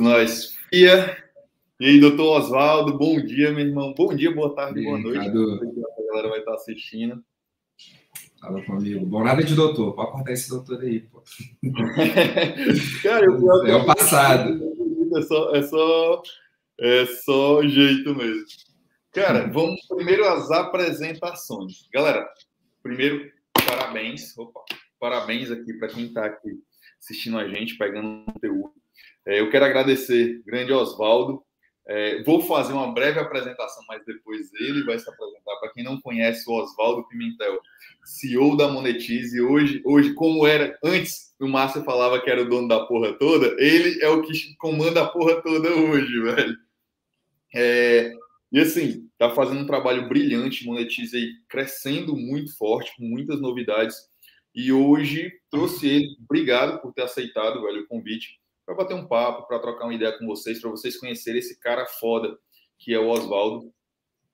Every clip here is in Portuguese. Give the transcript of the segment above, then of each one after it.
nós. E aí, doutor Oswaldo, bom dia, meu irmão. Bom dia, boa tarde, boa noite. A galera vai estar assistindo. Fala comigo. Bom, nada de doutor. Pode cortar esse doutor aí, pô. Cara, eu é o passado. É só, é só, é só jeito mesmo. Cara, vamos primeiro às apresentações. Galera, primeiro, parabéns. Opa, parabéns aqui para quem está aqui assistindo a gente, pegando conteúdo. É, eu quero agradecer, grande Oswaldo. É, vou fazer uma breve apresentação, mas depois ele vai se apresentar. Para quem não conhece o Oswaldo Pimentel, CEO da Monetize, hoje, hoje, como era antes, o Márcio falava que era o dono da porra toda, ele é o que comanda a porra toda hoje, velho. É, e assim, tá fazendo um trabalho brilhante, Monetize aí crescendo muito forte, com muitas novidades. E hoje trouxe ele, obrigado por ter aceitado, velho, o convite para bater um papo, para trocar uma ideia com vocês, para vocês conhecerem esse cara foda que é o Oswaldo.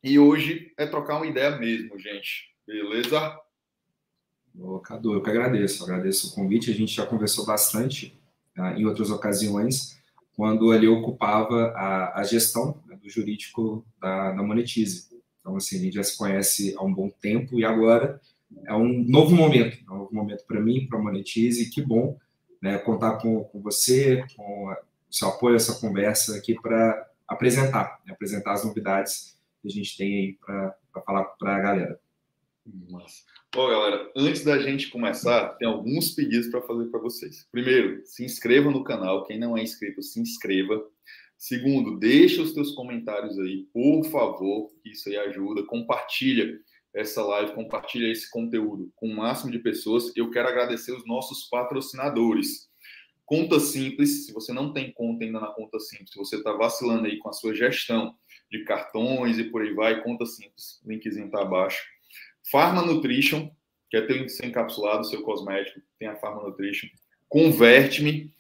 E hoje é trocar uma ideia mesmo, gente. Beleza? Ô, Cadu, eu que agradeço. Agradeço o convite. A gente já conversou bastante ah, em outras ocasiões, quando ele ocupava a, a gestão né, do jurídico da, da Monetize. Então, assim, a gente já se conhece há um bom tempo e agora é um novo momento. É um novo momento para mim, para a Monetize. Que bom né, contar com, com você, com o seu apoio, essa conversa aqui para apresentar, né, apresentar as novidades que a gente tem aí para falar para a galera. Nossa. Bom, galera, antes da gente começar, tem alguns pedidos para fazer para vocês. Primeiro, se inscreva no canal. Quem não é inscrito, se inscreva. Segundo, deixa os teus comentários aí, por favor, que isso aí ajuda. Compartilha essa live, compartilha esse conteúdo com o máximo de pessoas. Eu quero agradecer os nossos patrocinadores. Conta Simples, se você não tem conta ainda na Conta Simples, se você está vacilando aí com a sua gestão de cartões e por aí vai, Conta Simples, linkzinho está abaixo. Farma Nutrition, que é ter seu encapsulado, seu cosmético, tem a Farma Nutrition. Converte-me,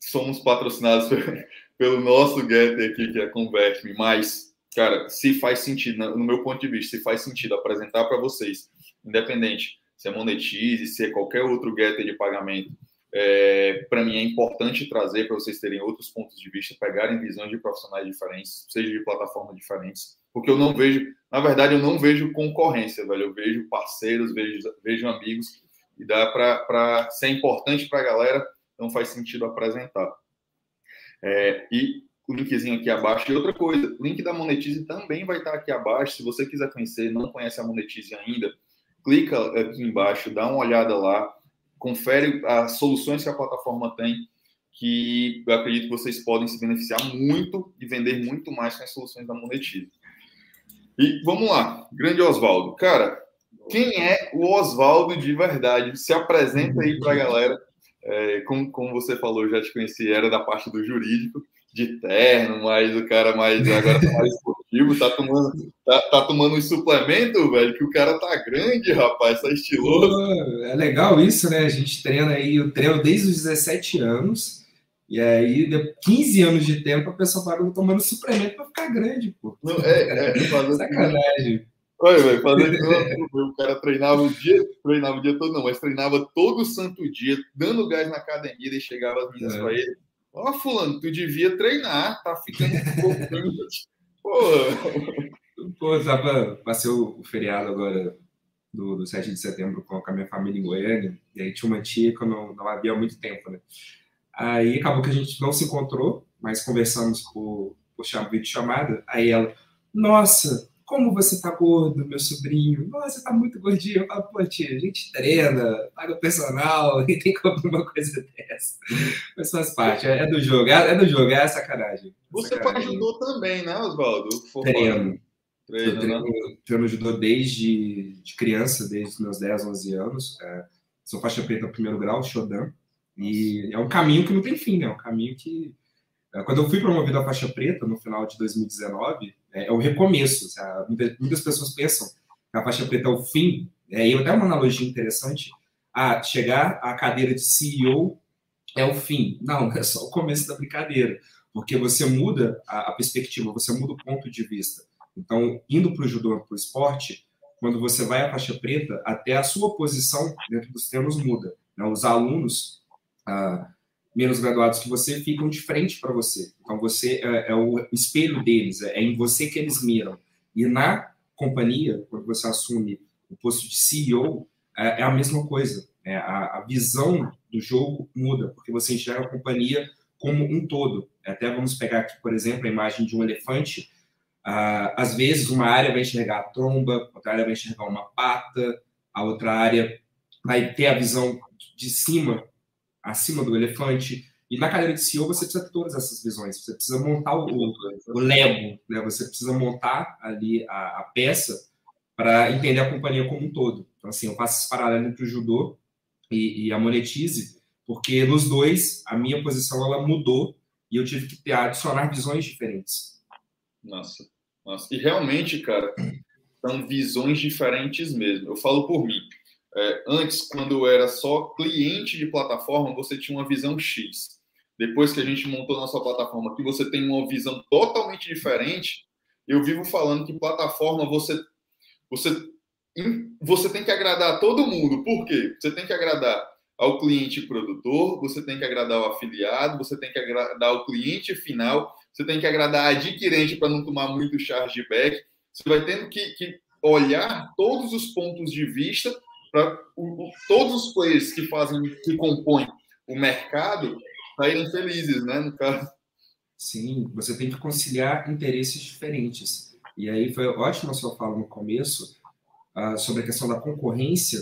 somos patrocinados pelo nosso Getter aqui, que é Converte-me, mas cara, se faz sentido, no meu ponto de vista, se faz sentido apresentar para vocês, independente se é Monetize, se é qualquer outro getter de pagamento, é, para mim é importante trazer para vocês terem outros pontos de vista, pegarem visões de profissionais diferentes, seja de plataformas diferentes, porque eu não vejo, na verdade, eu não vejo concorrência, velho, eu vejo parceiros, vejo, vejo amigos, e dá para ser importante para a galera, então faz sentido apresentar. É, e o linkzinho aqui abaixo. E outra coisa, o link da Monetize também vai estar aqui abaixo. Se você quiser conhecer, não conhece a Monetize ainda, clica aqui embaixo, dá uma olhada lá, confere as soluções que a plataforma tem, que eu acredito que vocês podem se beneficiar muito e vender muito mais com as soluções da Monetize. E vamos lá, grande Oswaldo. Cara, quem é o Oswaldo de verdade? Se apresenta aí para a galera. É, como, como você falou, eu já te conheci, era da parte do jurídico de terno, mas o cara mais agora tá mais esportivo, tá tomando, tá, tá tomando um suplemento, velho, que o cara tá grande, rapaz, tá estiloso. é legal isso, né? A gente treina aí, eu treino desde os 17 anos, e aí, de 15 anos de tempo, a pessoa parou tomando suplemento para ficar grande, pô. Não, é, é, fazendo... Sacanagem. Olha, velho, fazendo o cara treinava o dia, treinava o dia todo, não, mas treinava todo santo dia, dando gás na academia, e chegava as meninas é. para ele Ó, oh, fulano, tu devia treinar, tá ficando um pouco. Pô. Tava, passei o, feriado agora do, do 7 de setembro com a minha família em Goiânia, e aí tinha uma tia que eu não, não havia há muito tempo, né? Aí acabou que a gente não se encontrou, mas conversamos por, por vídeo chamada. Aí ela, nossa, como você tá gordo, meu sobrinho? Nossa, você tá muito gordinho. Eu falo, pô, tia, a gente treina, paga o personal, e tem como uma coisa dessa. Mas faz parte, é, do jogo, é, é do jogo, é sacanagem. Você sacanagem. ajudou também, né, Oswaldo? Treino. Treino, treino, né? treino ajudou desde de criança, desde os meus 10, 11 anos. É, sou faixa preta primeiro grau, Shodan. E é um caminho que não tem fim, né? É um caminho que é, quando eu fui promovido à faixa preta no final de 2019, é, é o recomeço. Muitas pessoas pensam que a faixa preta é o fim. É, e até uma analogia interessante: a chegar à cadeira de CEO é o fim. Não, é só o começo da brincadeira, porque você muda a, a perspectiva, você muda o ponto de vista. Então, indo para o judô, para o esporte, quando você vai à faixa preta, até a sua posição dentro dos termos muda. Né? Os alunos, ah, menos graduados que você ficam de frente para você. Então, você é, é, o espelho deles, é em você que eles miram. E na companhia, quando você assume o posto de CEO, é, é a mesma coisa. É, a, a, visão do jogo muda, porque você enxerga a companhia como um todo. Até vamos pegar aqui, por exemplo, a imagem de um elefante. Ah, às vezes, uma área vai enxergar a tromba, outra área vai enxergar uma pata, a outra área vai ter a visão de cima, acima do elefante. E na cadeira de CEO você precisa ter todas essas visões. Você precisa montar o, o Lego, né? Você precisa montar ali a, a peça para entender a companhia como um todo. Então, assim, eu faço esse paralelo entre o judô e, e, a monetize, porque nos dois a minha posição ela mudou e eu tive que adicionar visões diferentes. Nossa, nossa. E realmente, cara, são visões diferentes mesmo. Eu falo por mim. É, antes, quando eu era só cliente de plataforma, você tinha uma visão X. Depois que a gente montou nossa plataforma aqui, você tem uma visão totalmente diferente. Eu vivo falando que plataforma você você você tem que agradar a todo mundo. Por quê? Você tem que agradar ao cliente produtor, você tem que agradar ao afiliado, você tem que agradar ao cliente final, você tem que agradar a adquirente para não tomar muito chargeback. Você vai tendo que, que olhar todos os pontos de vista para todos os players que fazem, que compõem o mercado saírem felizes, né? No caso. Sim, você tem que conciliar interesses diferentes. E aí foi ótima a sua fala no começo uh, sobre a questão da concorrência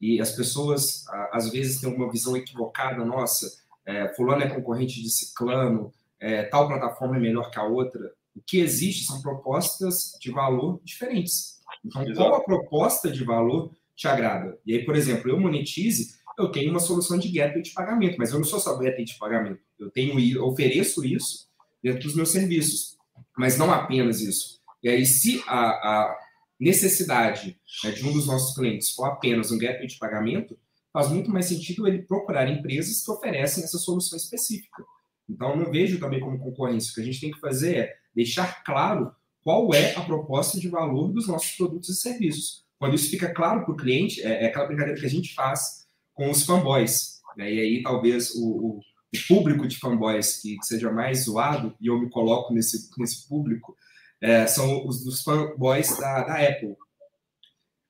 e as pessoas uh, às vezes têm uma visão equivocada, nossa, é, fulano é concorrente de ciclano, é, tal plataforma é melhor que a outra. O que existe são propostas de valor diferentes. Então, Exato. qual a proposta de valor te agrada. E aí, por exemplo, eu monetize, eu tenho uma solução de gateway de pagamento, mas eu não sou só gateway de pagamento. Eu tenho, eu ofereço isso dentro dos meus serviços, mas não apenas isso. E aí, se a, a necessidade né, de um dos nossos clientes for apenas um gateway de pagamento, faz muito mais sentido ele procurar empresas que oferecem essa solução específica. Então, não vejo também como concorrência. O que a gente tem que fazer é deixar claro qual é a proposta de valor dos nossos produtos e serviços. Quando isso fica claro para o cliente, é, é, aquela brincadeira que a gente faz com os fanboys. Né? E aí talvez o, o, público de fanboys que, que, seja mais zoado, e eu me coloco nesse, nesse público, é, são os dos fanboys da, da Apple.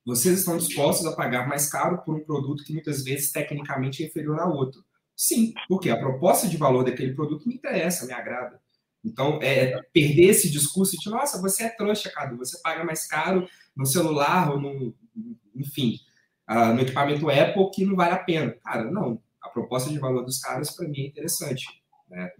Vocês estão dispostos a pagar mais caro por um produto que muitas vezes tecnicamente é inferior ao outro? Sim, porque a proposta de valor daquele produto me interessa, me agrada. Então, é perder esse discurso de, nossa, você é trouxa, Cadu, você paga mais caro no celular ou no, enfim, uh, no equipamento Apple que não vale a pena. Cara, não. A proposta de valor dos caras, para mim, é interessante. Né?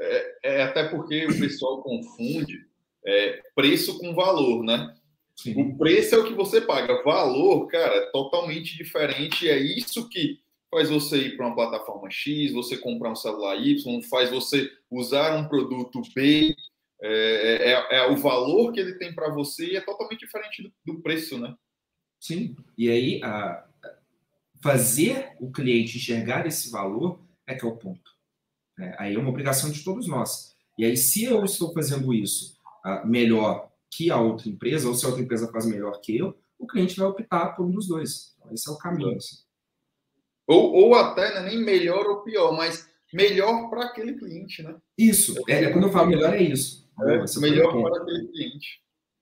É, é, até porque o pessoal confunde é, preço com valor, né? Sim. O preço é o que você paga. Valor, cara, é totalmente diferente. É isso que faz você ir para uma plataforma X, você comprar um celular Y, faz você usar um produto B, é, é, é o valor que ele tem para você e é totalmente diferente do, do, preço, né? Sim. E aí, a, fazer o cliente enxergar esse valor é que é o ponto. É, aí é uma obrigação de todos nós. E aí, se eu estou fazendo isso uh, melhor que a outra empresa, ou se a outra empresa faz melhor que eu, o cliente vai optar por um dos dois. Então, esse é o caminho. Assim. Ou, ou até não é nem melhor ou pior, mas melhor para aquele cliente, né? Isso. É, quando eu falo melhor, é isso. É, melhor para aquele cliente.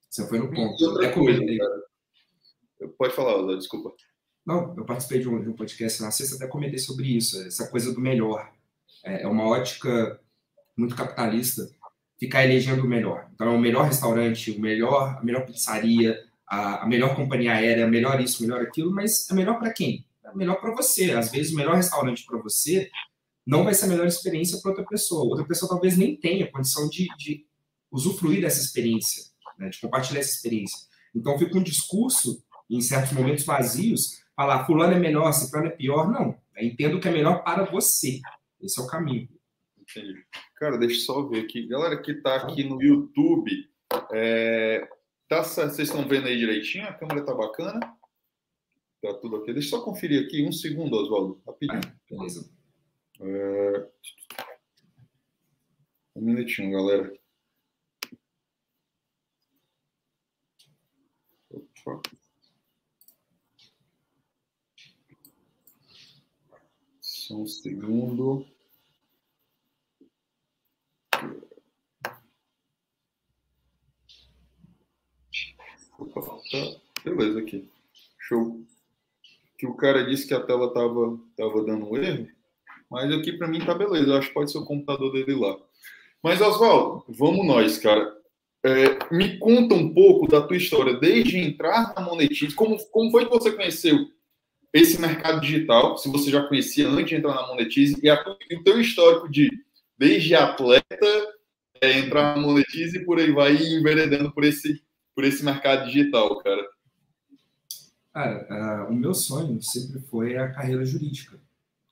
Você foi no ponto. É comigo. Pode falar, desculpa. Não, eu participei de um, de um, podcast na sexta, até comentei sobre isso, essa coisa do melhor. É, é uma ótica muito capitalista ficar elegendo o melhor. Então, é o melhor restaurante, o melhor, a melhor pizzaria, a, a melhor companhia aérea, melhor isso, melhor aquilo, mas é melhor para quem? É melhor para você. Às vezes, o melhor restaurante para você não vai ser a melhor experiência para outra pessoa. Outra pessoa talvez nem tenha condição de, de usufruir dessa experiência, né, de compartilhar essa experiência. Então fica um discurso, em certos momentos vazios, falar fulano é melhor, ciclano é pior. Não, eu entendo que é melhor para você. Esse é o caminho. Entendi. Cara, deixa eu só ver aqui. Galera que está aqui no YouTube, é... tá, vocês estão vendo aí direitinho? A câmera tá bacana? tá tudo aqui. Deixa eu só conferir aqui um segundo, Oswaldo, rapidinho. Beleza. É... Um minutinho, galera. Opa. Só um segundo. Opa, tá. Beleza aqui. Show. Que o cara disse que a tela tava, tava dando um erro, mas aqui para mim tá beleza. Acho que pode ser o computador dele lá. Mas, Oswaldo, vamos nós, cara. É, me conta um pouco da tua história, desde entrar na Monetize, como, como foi que você conheceu esse mercado digital, se você já conhecia antes de entrar na Monetize, e, a, o teu histórico de, desde atleta, é, entrar na Monetize e por aí vai enveredando por esse, por esse mercado digital, cara. Cara, uh, o meu sonho sempre foi a carreira jurídica.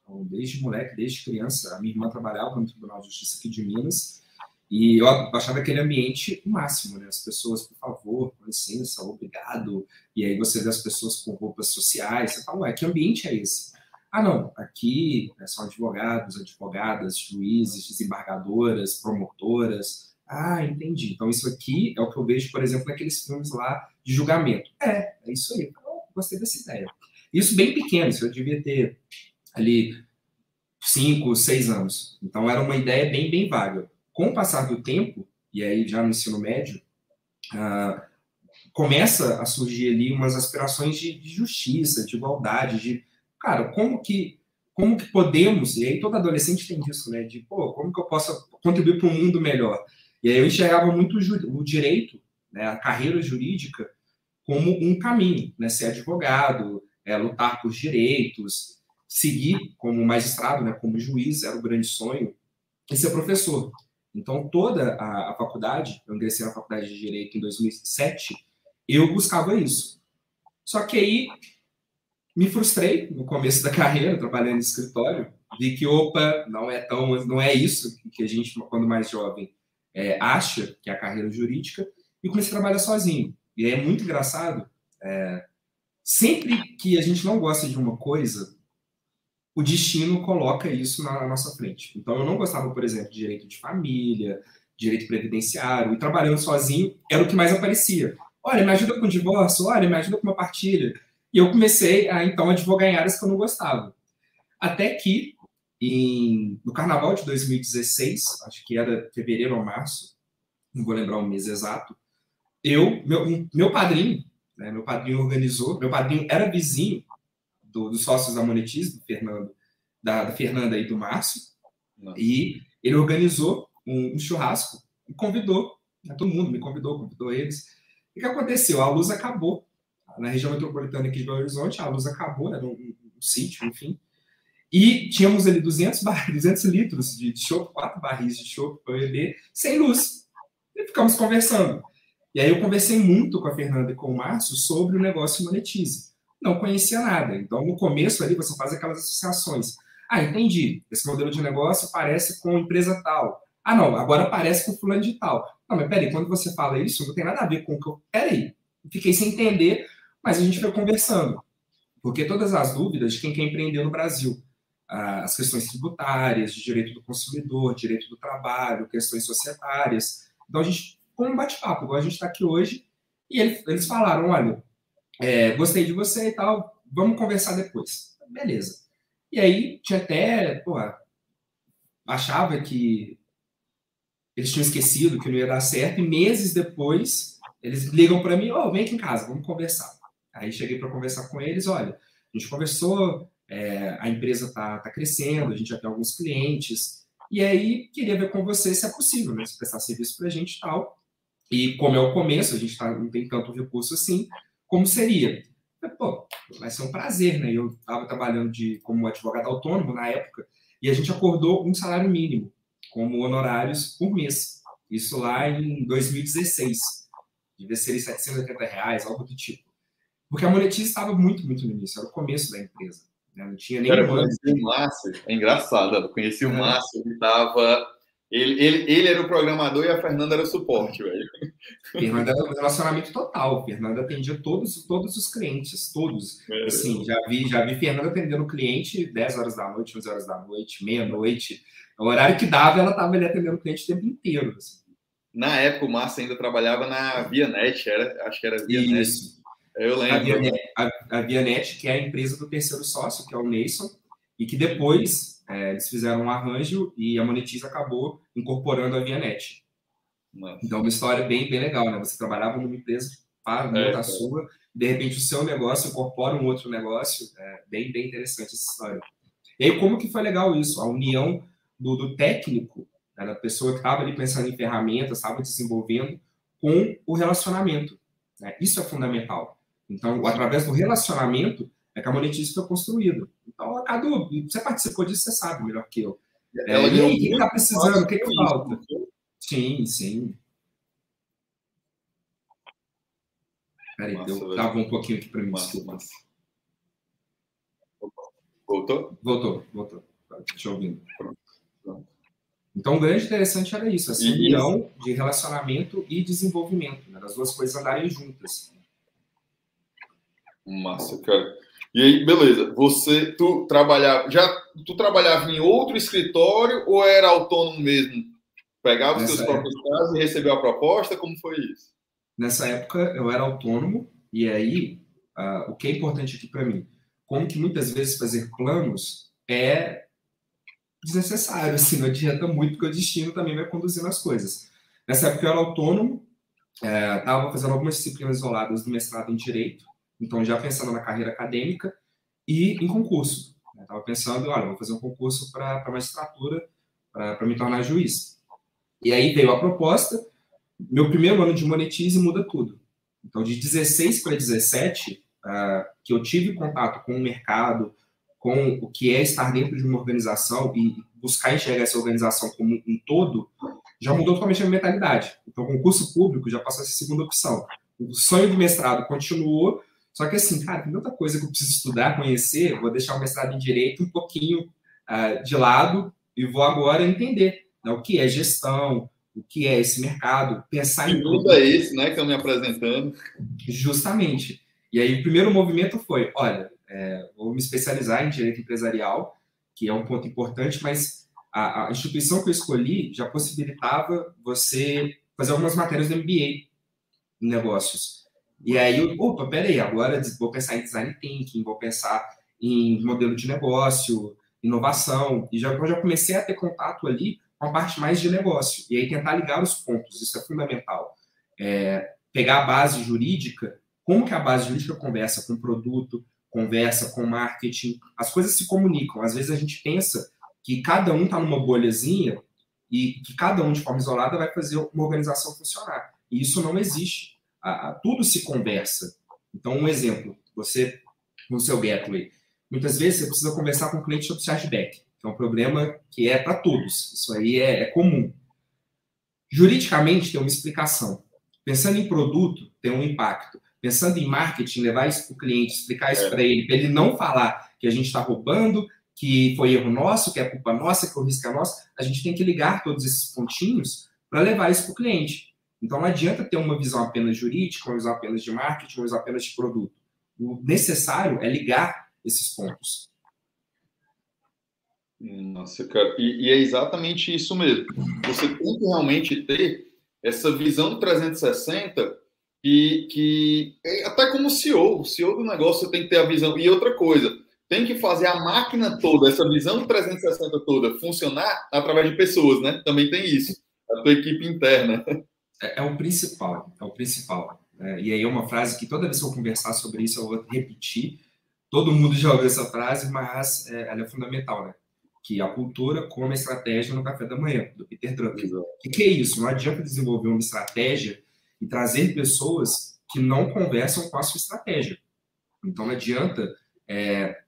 Então, desde moleque, desde criança, a minha irmã trabalhava no Tribunal de Justiça aqui de Minas, e eu achava aquele ambiente o máximo, né? As pessoas, por favor, com licença, obrigado. E aí você vê as pessoas com roupas sociais, você fala, ué, que ambiente é esse? Ah, não, aqui né, são advogados, advogadas, juízes, desembargadoras, promotoras. Ah, entendi. Então isso aqui é o que eu vejo, por exemplo, naqueles filmes lá de julgamento. É, é isso aí. Então, gostei dessa ideia. Isso bem pequeno, isso eu devia ter ali cinco, seis anos. Então era uma ideia bem, bem vaga com o passar do tempo, e aí já no ensino médio, uh, começa a surgir ali umas aspirações de, de, justiça, de igualdade, de, cara, como que, como que podemos, e aí todo adolescente tem isso, né, de, pô, como que eu posso contribuir para um mundo melhor? E aí eu enxergava muito o, direito, né, a carreira jurídica, como um caminho, né, ser advogado, é, lutar por direitos, seguir como magistrado, né, como juiz, era o grande sonho, e ser professor. Então, toda a, a, faculdade, eu ingressei na faculdade de Direito em 2007, eu buscava isso. Só que aí me frustrei no começo da carreira, trabalhando em escritório, vi que, opa, não é tão, não é isso que a gente, quando mais jovem, é, acha que é a carreira jurídica, e comecei a trabalhar sozinho. E é muito engraçado, é, sempre que a gente não gosta de uma coisa, o destino coloca isso na nossa frente. Então, eu não gostava, por exemplo, de direito de família, direito previdenciário, e trabalhando sozinho era o que mais aparecia. Olha, me ajuda com o divórcio, olha, me ajuda com uma partilha. E eu comecei a, então, advogar em áreas que eu não gostava. Até que, em, no carnaval de 2016, acho que era fevereiro ou março, não vou lembrar o mês exato, eu, meu, meu padrinho, né, meu padrinho organizou, meu padrinho era vizinho do, dos sócios da Monetize, do Fernando, da, da Fernanda e do Márcio, Nossa. e ele organizou um, um churrasco e convidou, né, todo mundo me convidou, convidou eles. E o que aconteceu? A luz acabou. Na região metropolitana aqui de Belo Horizonte, a luz acabou, era um, um, um sítio, enfim. E tínhamos ali 200, bar... 200 litros de, de chopp, quatro barris de chopp para beber, sem luz. E ficamos conversando. E aí eu conversei muito com a Fernanda e com o Márcio sobre o negócio Monetize não conhecia nada. Então, no começo ali, você faz aquelas associações. Ah, entendi. Esse modelo de negócio parece com empresa tal. Ah, não, agora parece com fulano de tal. Não, mas peraí, quando você fala isso, não tem nada a ver com o que eu. Peraí, fiquei sem entender, mas a gente foi conversando. Porque todas as dúvidas de quem quer empreender no Brasil, as questões tributárias, de direito do consumidor, direito do trabalho, questões societárias. Então, a gente, como um bate-papo, igual a gente está aqui hoje, e eles falaram: olha, é, gostei de você e tal, vamos conversar depois. Beleza. E aí tinha até, pô, achava que eles tinham esquecido que não ia dar certo, e meses depois eles ligam para mim, ô, oh, vem aqui em casa, vamos conversar. Aí cheguei para conversar com eles, olha, a gente conversou, é, a empresa tá, tá crescendo, a gente já tem alguns clientes, e aí queria ver com você se é possível, né, se prestar serviço para a gente e tal. E como é o começo, a gente tá, não tem tanto recurso assim, como seria. Pô, vai ser um prazer, né? Eu estava trabalhando de, como advogado autônomo na época e a gente acordou um salário mínimo como honorários por mês. Isso lá em 2016. Devia ser 780 reais, algo do tipo. Porque a Monetize estava muito, muito no início, era o começo da empresa. Né? Não tinha nem. Cara, eu conheci o Márcio, é engraçado, eu conheci o é. Márcio, ele estava ele, ele, ele era o programador e a Fernanda era o suporte, velho. Fernanda era um relacionamento total. Fernanda atendia todos, todos os clientes, todos. É, assim, já vi, já vi Fernanda atendendo o cliente 10 horas da noite, 11 horas da noite, meia-noite. O horário que dava, ela estava ali atendendo o cliente o tempo inteiro. Assim. Na época, o Márcio ainda trabalhava na Vianet, era, acho que era Vianet. Isso. Eu lembro. A Vianet, a, a Vianet, que é a empresa do terceiro sócio, que é o Nason, e que depois é, eles fizeram um arranjo e a Monetize acabou incorporando a Vianet. Então, uma história bem, bem legal, né? Você trabalhava numa empresa para, monta é, a sua, de repente o seu negócio incorpora um outro negócio. É bem, bem interessante essa história. E aí, como que foi legal isso? A união do, do técnico, né, da pessoa que estava ali pensando em ferramentas, estava desenvolvendo, com o relacionamento. Né? Isso é fundamental. Então, através do relacionamento, é que a monetização foi construída. Então, Cadu, você participou disso, você sabe melhor que eu. É, e aí, o que está precisando? O que, que falta? Sim, sim. Peraí, eu tava um pouquinho aqui para mim, massa, desculpa. Massa. Voltou? Voltou, voltou. Deixa eu ouvir. Então, o grande interessante era isso, essa união de relacionamento e desenvolvimento, né? das duas coisas andarem juntas. Massa, cara. E aí, beleza. Você, tu trabalhava, já tu trabalhava em outro escritório ou era autônomo mesmo? Pegava os seus próprios casos e recebeu a proposta? Como foi isso? Nessa época eu era autônomo e aí uh, o que é importante aqui para mim, como que muitas vezes fazer planos é desnecessário, assim, não adianta muito porque o destino também vai conduzindo as coisas. Nessa época eu era autônomo, estava é, fazendo algumas disciplinas isoladas do mestrado em Direito, então já pensando na carreira acadêmica e em concurso. Estava né? pensando, olha, vou fazer um concurso para magistratura, para me tornar juiz. E aí veio a proposta, meu primeiro ano de monetize muda tudo. Então, de 16 para 17, uh, que eu tive contato com o mercado, com o que é estar dentro de uma organização e buscar enxergar essa organização como um todo, já mudou totalmente a minha mentalidade. Então, concurso público já passou a ser segunda opção. O sonho do mestrado continuou, só que assim, cara, tem muita coisa que eu preciso estudar, conhecer, vou deixar o mestrado em Direito um pouquinho uh, de lado e vou agora entender né, o que é gestão, o que é esse mercado, pensar em... Tudo é esse, né, que eu me apresentando. Justamente. E aí, o primeiro movimento foi, olha, é, vou me especializar em direito empresarial, que é um ponto importante, mas a, a, instituição que eu escolhi já possibilitava você fazer algumas matérias do MBA em negócios. E aí, opa, peraí, agora vou pensar em design thinking, vou pensar em modelo de negócio, inovação, e já, eu já comecei a ter contato ali com a parte mais de negócio, e aí tentar ligar os pontos, isso é fundamental. É, pegar a base jurídica, como que a base jurídica conversa com o produto, conversa com marketing, as coisas se comunicam. Às vezes a gente pensa que cada um está numa bolhazinha e que cada um de forma isolada vai fazer uma organização funcionar. E isso não existe. A, a, tudo se conversa. Então, um exemplo, você no seu Gateway, muitas vezes você precisa conversar com o cliente sobre chargeback, que é um problema que é para todos. Isso aí é, é comum. Juridicamente tem uma explicação. Pensando em produto, tem um impacto pensando em marketing, levar isso para o cliente, explicar isso é. para ele, para ele não falar que a gente está roubando, que foi erro nosso, que é culpa nossa, que o risco é nosso, a gente tem que ligar todos esses pontinhos para levar isso para o cliente. Então não adianta ter uma visão apenas jurídica, uma visão apenas de marketing, uma visão apenas de produto. O necessário é ligar esses pontos. Nossa, cara, e, e é exatamente isso mesmo. Você tem que realmente ter essa visão 360 que, que é até como CEO, o CEO do negócio tem que ter a visão. E outra coisa, tem que fazer a máquina toda, essa visão 360 toda, funcionar através de pessoas, né? Também tem isso, a tua equipe interna. É, é o principal, é o principal. É, e aí é uma frase que toda vez que eu conversar sobre isso, eu vou repetir. Todo mundo já ouviu essa frase, mas é, ela é fundamental, né? Que a cultura como estratégia no café da manhã, do Peter Drucker. O que, que é isso? Não adianta desenvolver uma estratégia e trazer pessoas que não conversam com a sua estratégia. Então, não adianta. É,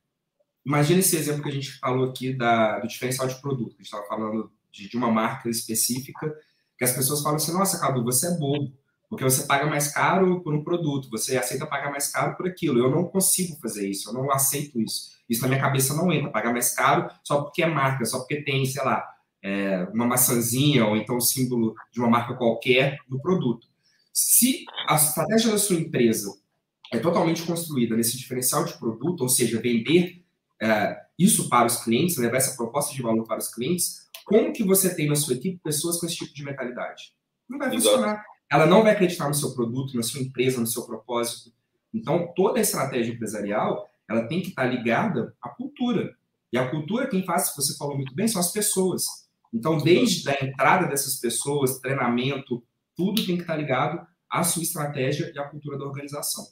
imagina esse exemplo que a gente falou aqui da, do diferencial de produto, a gente estava falando de, de, uma marca específica, que as pessoas falam assim: nossa, Cadu, você é bobo, porque você paga mais caro por um produto, você aceita pagar mais caro por aquilo. Eu não consigo fazer isso, eu não aceito isso. Isso na minha cabeça não entra, pagar mais caro só porque é marca, só porque tem, sei lá, é, uma maçãzinha ou então o símbolo de uma marca qualquer no produto. Se a estratégia da sua empresa é totalmente construída nesse diferencial de produto, ou seja, vender é, isso para os clientes, levar essa proposta de valor para os clientes, como que você tem na sua equipe pessoas com esse tipo de mentalidade? Não vai funcionar. Exato. Ela não vai acreditar no seu produto, na sua empresa, no seu propósito. Então, toda a estratégia empresarial, ela tem que estar ligada à cultura. E a cultura, quem faz, você falou muito bem, são as pessoas. Então, desde a entrada dessas pessoas, treinamento, tudo tem que estar ligado a sua estratégia e a cultura da organização.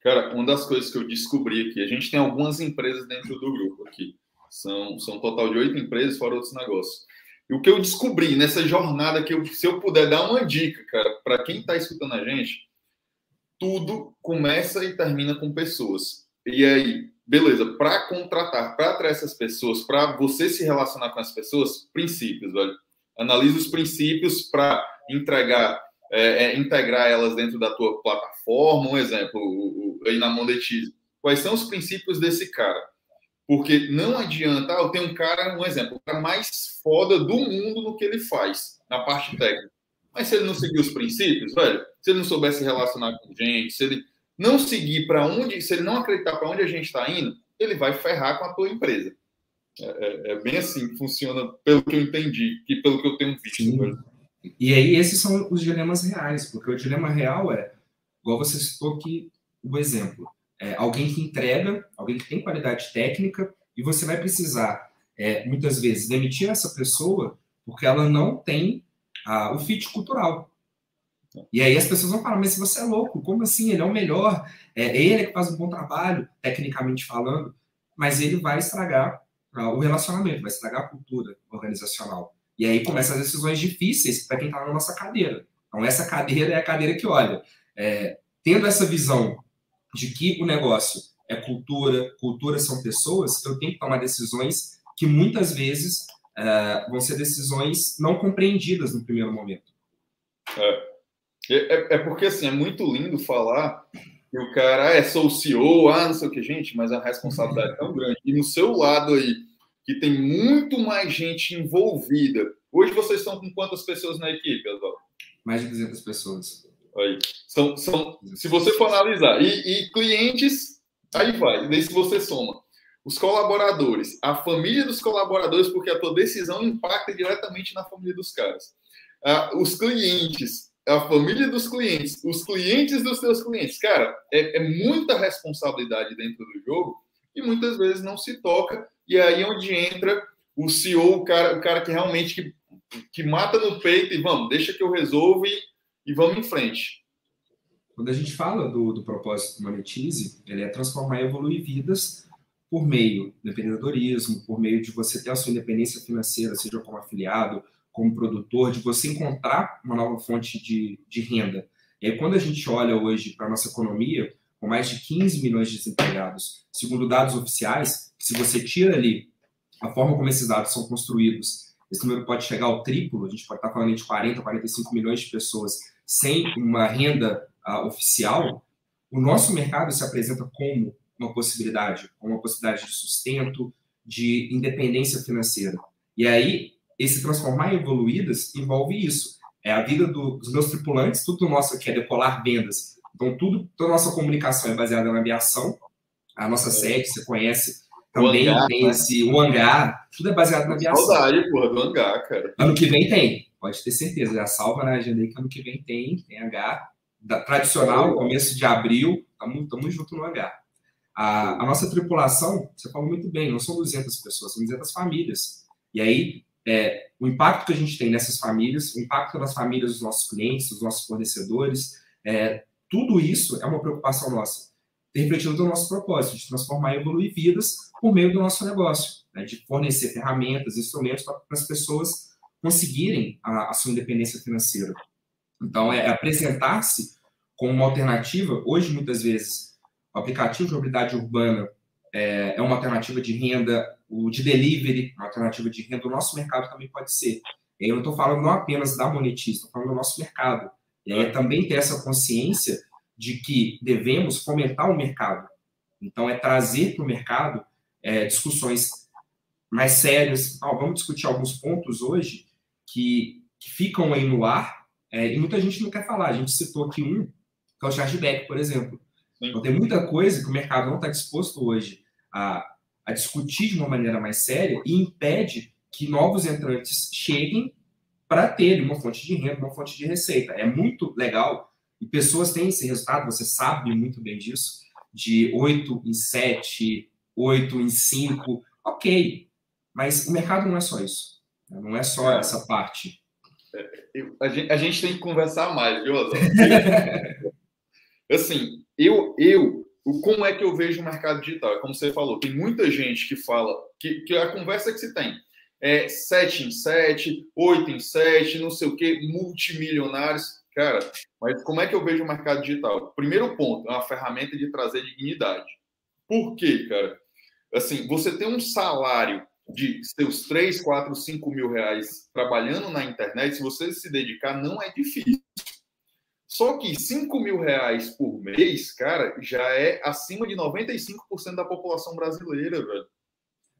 Cara, uma das coisas que eu descobri aqui, a gente tem algumas empresas dentro do grupo aqui. São, são um total de oito empresas, fora outros negócios. E o que eu descobri nessa jornada, que eu, se eu puder dar uma dica, cara, para quem está escutando a gente, tudo começa e termina com pessoas. E aí, beleza, para contratar, para atrair essas pessoas, para você se relacionar com as pessoas, princípios, velho. Analise os princípios para entregar, é, é, integrar elas dentro da tua plataforma. Um exemplo, o, o, aí na Monetize. Quais são os princípios desse cara? Porque não adianta, ah, eu tenho um cara, um exemplo, o cara mais foda do mundo no que ele faz, na parte técnica. Mas se ele não seguir os princípios, velho, se ele não souber se relacionar com gente, se ele não seguir para onde, se ele não acreditar para onde a gente está indo, ele vai ferrar com a tua empresa. É, é, é, bem assim que funciona, pelo que eu entendi e pelo que eu tenho visto. E aí, esses são os dilemas reais, porque o dilema real é, igual você citou aqui o exemplo, é alguém que entrega, alguém que tem qualidade técnica, e você vai precisar, é, muitas vezes, demitir essa pessoa porque ela não tem ah, o fit cultural. E aí as pessoas vão falar, mas você é louco, como assim? Ele é o melhor, é ele que faz um bom trabalho, tecnicamente falando, mas ele vai estragar uh, o relacionamento, vai estragar a cultura organizacional. E aí começam as decisões difíceis para quem está na nossa cadeira. Então essa cadeira é a cadeira que olha, é, tendo essa visão de que o negócio é cultura, cultura são pessoas, eu tenho que tomar decisões que muitas vezes uh, vão ser decisões não compreendidas no primeiro momento. É. É, é, é, porque assim, é muito lindo falar que o cara ah, é sou o CEO, ah, não sei o que, gente, mas a responsabilidade é tão grande. E no seu lado aí, que tem muito mais gente envolvida. Hoje vocês estão com quantas pessoas na equipe, Oswaldo? Mais de 200 pessoas. Aí. São, são, se você for analisar, e, e clientes, aí vai, daí se você soma os colaboradores, a família dos colaboradores, porque a tua decisão impacta diretamente na família dos caras. Ah, os clientes, a família dos clientes, os clientes dos seus clientes. Cara, é, é, muita responsabilidade dentro do jogo e muitas vezes não se toca. E aí é onde entra o CEO, o cara, o cara que realmente que, que mata no peito e vamos, deixa que eu resolvo e, e vamos em frente. Quando a gente fala do, do propósito do Monetize, ele é transformar e evoluir vidas por meio do empreendedorismo, por meio de você ter a sua independência financeira, seja como afiliado, como produtor, de você encontrar uma nova fonte de, de renda. E aí, quando a gente olha hoje para a nossa economia, com mais de 15 milhões de desempregados, segundo dados oficiais, se você tira ali a forma como esses dados são construídos, esse número pode chegar ao triplo, a gente pode estar falando de 40, 45 milhões de pessoas sem uma renda uh, oficial, o nosso mercado se apresenta como uma possibilidade, como uma possibilidade de sustento, de independência financeira. E aí, esse transformar em evoluídas envolve isso. É a vida do, dos meus tripulantes, tudo nosso aqui é decolar vendas. Então, tudo, toda a nossa comunicação é baseada na aviação. A nossa é. sede, você conhece, também hangar, tem né? esse o hangar, tudo é baseado na aviação. Saudade, porra, do hangar, cara. Ano que vem tem, pode ter certeza. Já salva na agenda aí que ano que vem tem, tem hangar. Da, tradicional, começo de abril, estamos junto no hangar. A, a, nossa tripulação, você falou muito bem, não são 200 pessoas, são 200 famílias. E aí, é, o impacto que a gente tem nessas famílias, o impacto nas famílias dos nossos clientes, dos nossos fornecedores, é, tudo isso é uma preocupação nossa. Refletido no nosso propósito de transformar e evoluir vidas por meio do nosso negócio, né, de fornecer ferramentas, instrumentos para as pessoas conseguirem a, a, sua independência financeira. Então, é, é apresentar-se como uma alternativa. Hoje, muitas vezes, o aplicativo de mobilidade urbana é, é uma alternativa de renda o de delivery, uma alternativa de renda, o nosso mercado também pode ser. Eu não estou falando não apenas da monetiza, estou falando do nosso mercado. E é também ter essa consciência de que devemos fomentar o mercado. Então, é trazer para o mercado é, discussões mais sérias. Vamos discutir alguns pontos hoje que, que ficam aí no ar é, e muita gente não quer falar. A gente citou aqui um, que é o chargeback, por exemplo. Sim. Então, tem muita coisa que o mercado não está disposto hoje a a discutir de uma maneira mais séria e impede que novos entrantes cheguem para ter uma fonte de renda, uma fonte de receita. É muito legal e pessoas têm esse resultado, você sabe muito bem disso, de 8 em 7, 8 em 5, ok. Mas o mercado não é só isso. Não é só essa parte. eu, a, gente, a, gente, tem que conversar mais, viu, assim, eu, eu, como é que eu vejo o mercado digital? É como você falou, tem muita gente que fala que, que a conversa que se tem é 7 em 7, 8 em 7, não sei o que, multimilionários. Cara, mas como é que eu vejo o mercado digital? Primeiro ponto, é uma ferramenta de trazer dignidade. Por quê, cara? Assim, você tem um salário de seus 3, 4, 5 mil reais trabalhando na internet, se você se dedicar, não é difícil. Só que 5 mil reais por mês, cara, já é acima de 95% da população brasileira, velho.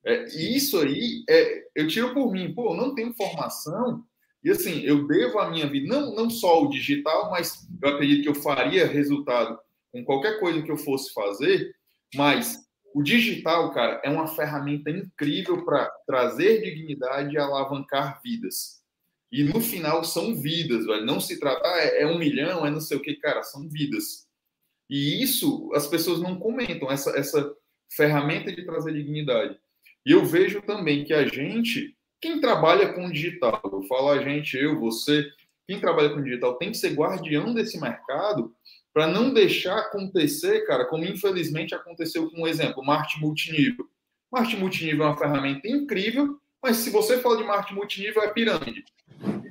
É, e isso aí, é, eu tiro por mim, pô, eu não tenho formação, e assim, eu devo a minha vida, não, não só o digital, mas eu acredito que eu faria resultado com qualquer coisa que eu fosse fazer, mas o digital, cara, é uma ferramenta incrível para trazer dignidade e alavancar vidas. E no final são vidas, velho. Não se trata, ah, é, um milhão, é não sei o que, cara, são vidas. E isso as pessoas não comentam, essa, essa ferramenta de trazer dignidade. E eu vejo também que a gente, quem trabalha com digital, eu falo a gente, eu, você, quem trabalha com digital tem que ser guardião desse mercado para não deixar acontecer, cara, como infelizmente aconteceu com um exemplo, marketing multinível. Marketing multinível é uma ferramenta incrível, mas se você fala de marketing multinível, é pirâmide.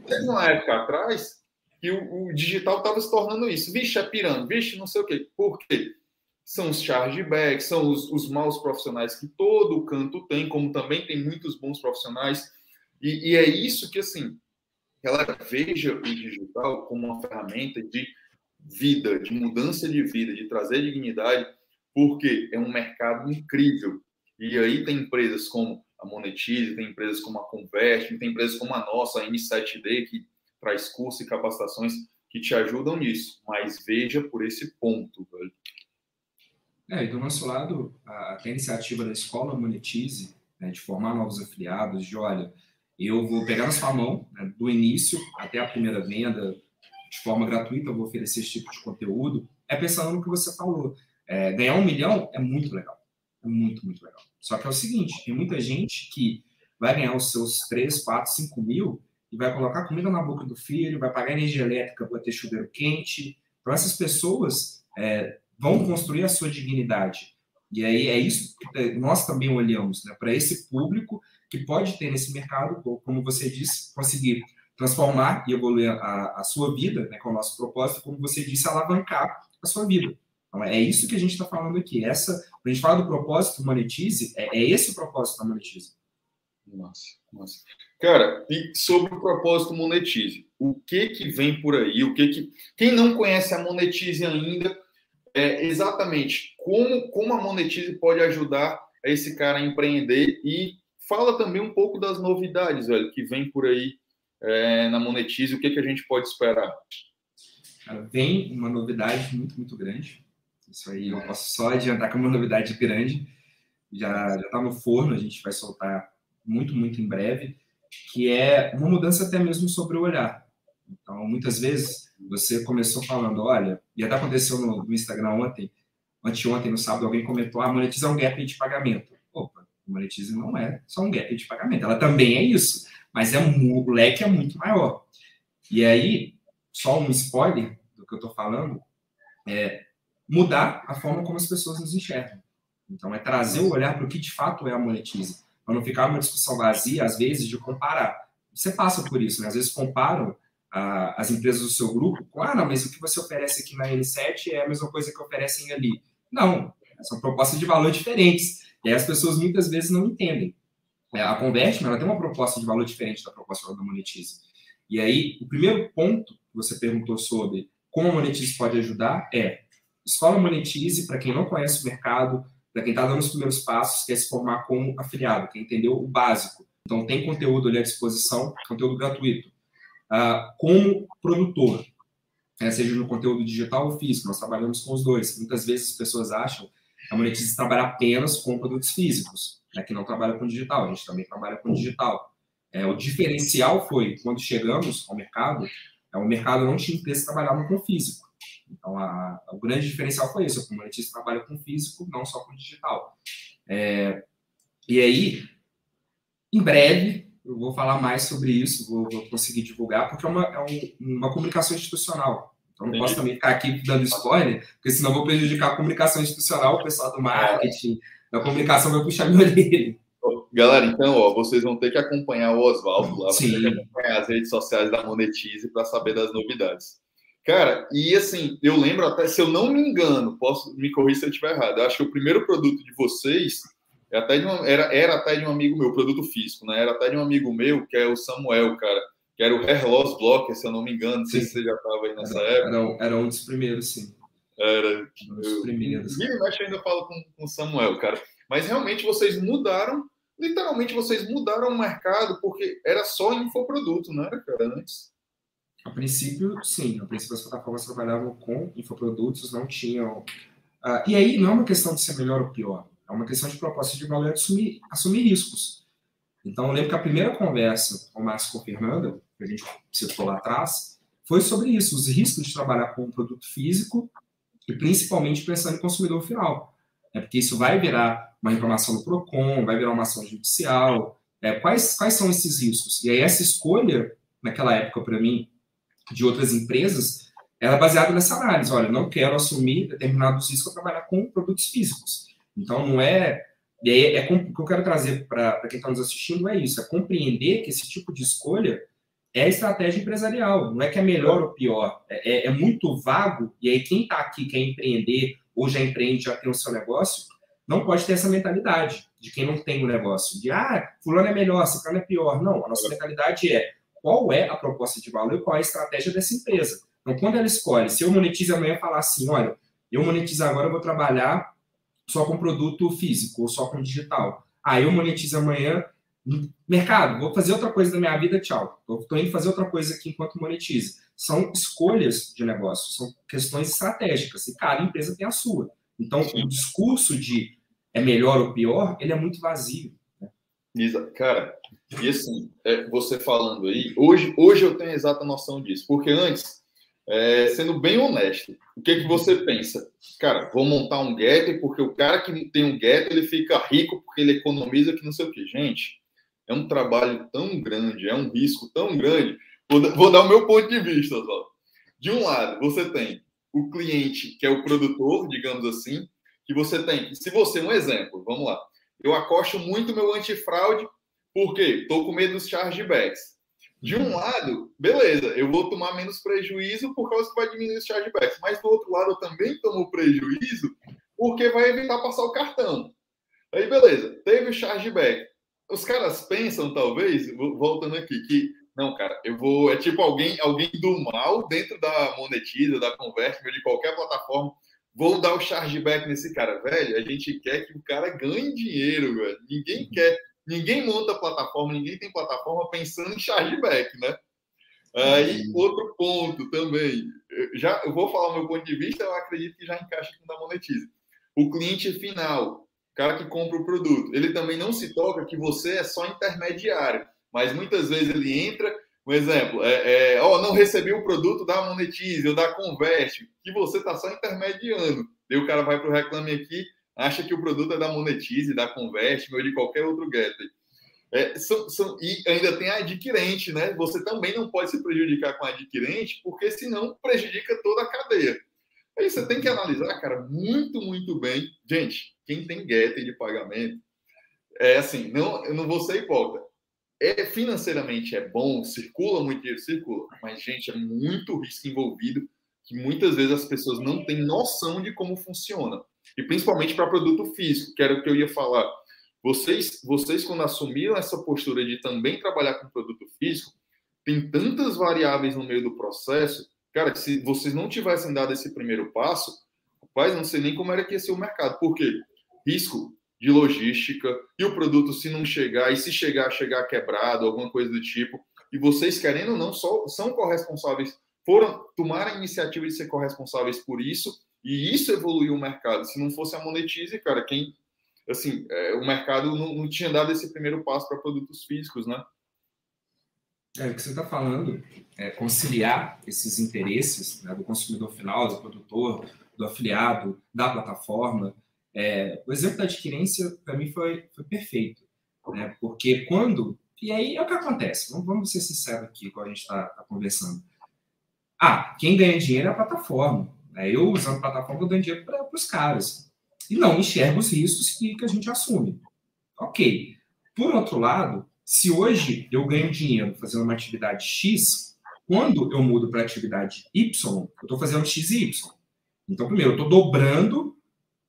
Teve uma época atrás que o, o digital estava se tornando isso. Vixe, é pirâmide, vixe, não sei o quê. Por quê? São os chargebacks, são os, os maus profissionais que todo canto tem, como também tem muitos bons profissionais. E, e é isso que, assim, ela veja o digital como uma ferramenta de vida, de mudança de vida, de trazer dignidade, porque é um mercado incrível. E aí tem empresas como a Monetize, tem empresas como a Convert, tem empresas como a nossa, a M7D, que traz cursos e capacitações que te ajudam nisso. Mas veja por esse ponto, velho. É, e do nosso lado, a, a iniciativa da Escola Monetize, né, de formar novos afiliados, de olha, eu vou pegar na sua mão, né, do início até a primeira venda, de forma gratuita, eu vou oferecer esse tipo de conteúdo, é pensando no que você falou. É, ganhar um milhão é muito legal. É muito, muito legal. Só que é o seguinte, tem muita gente que vai ganhar os seus 3, 4, 5 mil e vai colocar comida na boca do filho, vai pagar energia elétrica para ter chuveiro quente. Então, essas pessoas é, vão construir a sua dignidade. E aí é isso que nós também olhamos né, para esse público que pode ter nesse mercado, como você disse, conseguir transformar e evoluir a, a sua vida, né, com o nosso propósito, como você disse, alavancar a sua vida. Então, é isso que a gente está falando aqui. Essa, quando a gente fala do propósito monetize, é, é esse o propósito da monetize. Nossa, nossa. Cara, e sobre o propósito monetize, o que que vem por aí? O que que quem não conhece a monetize ainda, é exatamente como como a monetize pode ajudar esse cara a empreender e fala também um pouco das novidades, velho, que vem por aí é, na Monetize, o que, que a gente pode esperar? Vem uma novidade muito, muito grande. Isso aí eu posso só adiantar que é uma novidade grande. Já está no forno, a gente vai soltar muito, muito em breve, que é uma mudança até mesmo sobre o olhar. Então, muitas vezes, você começou falando, olha, e até aconteceu no, no Instagram ontem, anteontem, no sábado, alguém comentou, ah, monetiza é um gap de pagamento. Opa, monetiza não é só um gap de pagamento, ela também é isso mas é um, o leque é muito maior. E aí, só um spoiler do que eu estou falando, é mudar a forma como as pessoas nos enxergam. Então, é trazer o olhar para o que de fato é a monetize. Para não ficar uma discussão vazia, às vezes, de comparar. Você passa por isso, né? Às vezes comparam as empresas do seu grupo com, ah, não, mas o que você oferece aqui na N7 é a mesma coisa que oferecem ali. Não, são propostas de valor diferentes. E aí as pessoas muitas vezes não entendem. É, a Convertme, ela tem uma proposta de valor diferente da proposta da Monetize. E aí, o primeiro ponto que você perguntou sobre como a Monetize pode ajudar é Escola Monetize, para quem não conhece o mercado, para quem está dando os primeiros passos, quer se formar como afiliado, quem entendeu o básico. Então, tem conteúdo ali à disposição, conteúdo gratuito. Uh, como produtor, né, seja no conteúdo digital ou físico, nós trabalhamos com os dois. Muitas vezes as pessoas acham que a Monetize trabalha apenas com produtos físicos né, que não trabalha com digital, a gente também trabalha com digital. É, o diferencial foi, quando chegamos ao mercado, é, o mercado não tinha interesse em trabalhar com físico. Então, a, a, o grande diferencial foi isso, a Comunities trabalha com físico, não só com digital. É, e aí, em breve, eu vou falar mais sobre isso, vou, vou conseguir divulgar, porque é uma, é um, uma comunicação institucional. Então, não posso também ficar aqui dando spoiler, porque senão vou prejudicar a comunicação institucional, o pessoal do marketing, da comunicação vai puxar meu orelha. Galera, então, ó, vocês vão ter que acompanhar o Oswaldo lá, Sim. acompanhar as redes sociais da Monetize para saber das novidades. Cara, e assim, eu lembro até, se eu não me engano, posso me corrigir se eu estiver errado, eu acho que o primeiro produto de vocês é até de uma, era, era até de um amigo meu, produto físico, né? Era até de um amigo meu, que é o Samuel, cara, que era o Hair Loss Blocker, se eu não me engano, não sei se você já estava aí nessa era, época. Era, era, um dos primeiros, sim. Era. Dos primeiros. E mexe ainda falo com, com o Samuel, cara. Mas realmente vocês mudaram, literalmente vocês mudaram o mercado, porque era só infoproduto, não era, cara, antes? A princípio, sim. A princípio, as plataformas trabalhavam com infoprodutos, não tinham. Uh, e aí, não é uma questão de ser melhor ou pior é uma questão de proposta de valor assumir, assumir riscos. Então, eu lembro que a primeira conversa com o Márcio com o Fernanda, que a gente citou lá atrás, foi sobre isso, os riscos de trabalhar com um produto físico e principalmente pensando em consumidor final. É porque isso vai virar uma reclamação no PROCON, vai virar uma ação judicial. É, quais, quais são esses riscos? E aí, essa escolha, naquela época, para mim, de outras empresas, era baseada nessa análise. Olha, não quero assumir determinados riscos para trabalhar com produtos físicos. Então, não é. E aí, é, o que eu quero trazer para quem está nos assistindo é isso: é compreender que esse tipo de escolha é estratégia empresarial, não é que é melhor ou pior. É, é, é muito vago, e aí quem está aqui quer empreender ou já empreende, já tem o seu negócio, não pode ter essa mentalidade de quem não tem o um negócio, de ah, fulano é melhor, ciclano é pior. Não, a nossa mentalidade é qual é a proposta de valor e qual é a estratégia dessa empresa. Então, quando ela escolhe, se eu monetizo amanhã falar assim, olha, eu monetizo agora, eu vou trabalhar só com produto físico ou só com digital. Aí eu monetizo amanhã mercado, vou fazer outra coisa da minha vida, tchau. Estou indo fazer outra coisa aqui enquanto monetiza. São escolhas de negócio, são questões estratégicas, e cada empresa tem a sua. Então, o discurso de é melhor ou pior, ele é muito vazio. Né? Cara, e assim, é, você falando aí, hoje, hoje eu tenho a exata noção disso, porque antes é, sendo bem honesto, o que, que você pensa? Cara, vou montar um getter porque o cara que tem um getter ele fica rico porque ele economiza que não sei o que. Gente, é um trabalho tão grande, é um risco tão grande. Vou, vou dar o meu ponto de vista, só. De um lado, você tem o cliente, que é o produtor, digamos assim, que você tem. Se você, um exemplo, vamos lá. Eu acosto muito meu antifraude, porque estou com medo dos chargebacks. De um lado, beleza, eu vou tomar menos prejuízo por causa que vai diminuir os chargebacks. Mas do outro lado, eu também tomo prejuízo porque vai evitar passar o cartão. Aí, beleza, teve o chargeback. Os caras pensam, talvez, voltando aqui, que não, cara, eu vou. É tipo alguém, alguém do mal dentro da Monetiza, da Convertible, de qualquer plataforma. Vou dar o chargeback nesse cara, velho. A gente quer que o cara ganhe dinheiro, velho. Ninguém uhum. quer Ninguém monta plataforma, ninguém tem plataforma pensando em chargeback, né? Aí, outro ponto também, já eu vou falar o meu ponto de vista, eu acredito que já encaixa com o da Monetize. O cliente final, cara que compra o produto, ele também não se toca que você é só intermediário, mas muitas vezes ele entra, um exemplo, é, é não recebi o produto da Monetize ou da Convert, que você está só intermediando. Daí o cara vai para o Reclame Aqui, acha que o produto é da Monetize, da Convert ou de qualquer outro getter. É, são, são, e ainda tem a adquirente, né? Você também não pode se prejudicar com a adquirente, porque senão prejudica toda a cadeia. Aí você tem que analisar, cara, muito, muito bem. Gente, quem tem getter de pagamento, é assim, não, eu não vou ser hipócrita. É, financeiramente é bom, circula muito dinheiro, circula, mas, gente, é muito risco envolvido que muitas vezes as pessoas não têm noção de como funciona e principalmente para produto físico, que era o que eu ia falar. Vocês, vocês quando assumiram essa postura de também trabalhar com produto físico, tem tantas variáveis no meio do processo, cara, se vocês não tivessem dado esse primeiro passo, rapaz, não sei nem como era que ia ser o mercado. Por quê? Risco de logística, e o produto se não chegar, e se chegar, chegar quebrado, alguma coisa do tipo, e vocês, querendo ou não, só, são corresponsáveis, foram tomar a iniciativa de ser corresponsáveis por isso, e isso evoluiu o mercado. Se não fosse a Monetize, cara, quem. Assim, é, o mercado não, não, tinha dado esse primeiro passo para produtos físicos, né? É, o que você está falando é conciliar esses interesses né, do consumidor final, do produtor, do afiliado, da plataforma. É, o exemplo da adquirência, para mim, foi, foi perfeito. Né? Porque quando E aí é o que acontece. Vamos, vamos ser sinceros aqui, quando a gente está tá conversando. Ah, quem ganha dinheiro é a plataforma. Né? Eu, usando a plataforma, eu dou dinheiro para os caras. E não enxergo os riscos que, que a gente assume. Ok. Por outro lado, se hoje eu ganho dinheiro fazendo uma atividade X, quando eu mudo para a atividade Y, eu estou fazendo X e Y. Então, primeiro, eu estou dobrando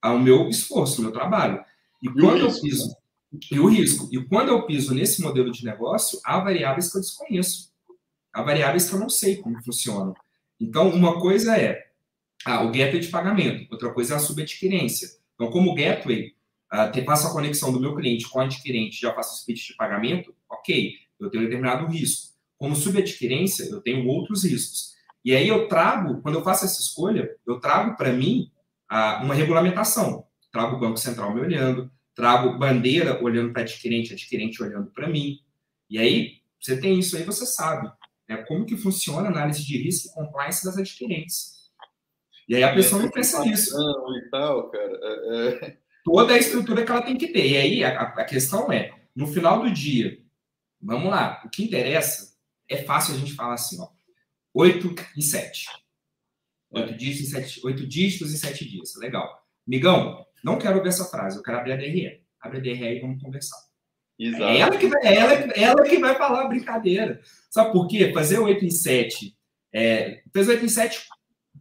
o meu esforço, o meu trabalho. E, e quando eu piso. E o risco. E quando eu piso nesse modelo de negócio, há variáveis que eu desconheço. Há variáveis que eu não sei como funcionam. Então, uma coisa é ah, o gateway de pagamento, outra coisa é a subadquirência. Então, como gateway te passa a conexão do meu cliente com o adquirente, já faço o speech de pagamento, ok, eu tenho um determinado risco. Como subadquirência, eu tenho outros riscos. E aí eu trago, quando eu faço essa escolha, eu trago para mim ah, uma regulamentação. Trago o Banco Central me olhando, trago bandeira olhando para adquirente, adquirente olhando para mim. E aí, você tem isso aí, você sabe né, como que funciona a análise de risco e compliance das adquirentes. E aí a pessoa não pensa nisso. E tal, cara. É, é... Toda a estrutura que ela tem que ter. E aí a, a questão é, no final do dia, vamos lá, o que interessa é fácil a gente falar assim, ó, 8 e 7. 8 dígitos em 7, 8 dígitos em 7 dias. Legal. Migão, não quero ver essa frase, eu quero abrir a DRE. Abre a DRE e vamos conversar. Exato. É ela que vai, ela, ela que vai falar a brincadeira. Sabe por quê? Fazer 8 em 7. É, fez 8 em 7.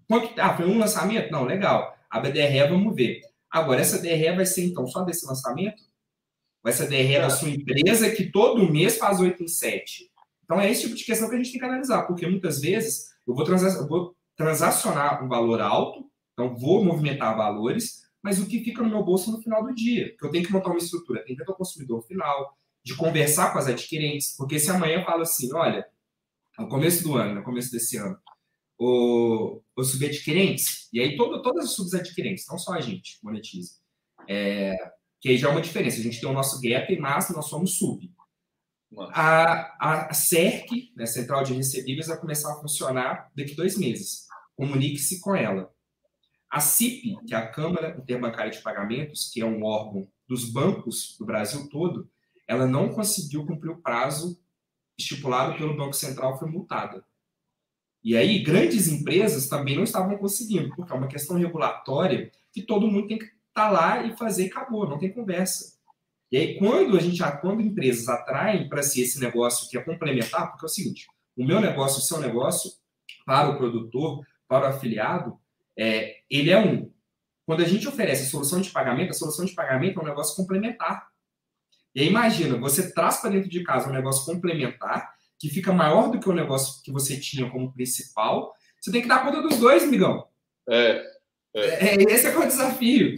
Quanto, ah, foi um lançamento? Não, legal. Abre a DRE, vamos ver. Agora, essa DRE vai ser, então, só desse lançamento? Vai ser a DRE da sua empresa que todo mês faz 8 em 7? Então, é esse tipo de questão que a gente tem que analisar, porque muitas vezes eu vou, eu vou transacionar um valor alto, então vou movimentar valores, mas o que fica no meu bolso no final do dia? Que eu tenho que montar uma estrutura, atender ao consumidor final, de conversar com as adquirentes, porque se amanhã eu falo assim, olha, no começo do ano, no começo desse ano, o, os subadquirentes, e aí todo, todas as subadquirentes, não só a gente monetiza, é, que aí já é uma diferença, a gente tem o nosso gap, mas nós somos sub. A, a, CERC, né, Central de Recebíveis, vai começar a funcionar daqui dois meses. Comunique-se com ela. A CIP, que é a Câmara Interbancária de Pagamentos, que é um órgão dos bancos do Brasil todo, ela não conseguiu cumprir o prazo estipulado pelo Banco Central, foi multada. E aí, grandes empresas também não estavam conseguindo, porque é uma questão regulatória que todo mundo tem que estar tá lá e fazer e acabou, não tem conversa. E aí, quando a gente, quando empresas atraem para si esse negócio que é complementar, porque é o seguinte, o meu negócio, o seu negócio, para o produtor, para o afiliado, é, ele é um. Quando a gente oferece a solução de pagamento, a solução de pagamento é um negócio complementar. E aí, imagina, você traz para dentro de casa um negócio complementar, que fica maior do que o negócio que você tinha como principal. Você tem que dar conta dos dois, migão. É. é. é esse é o desafio.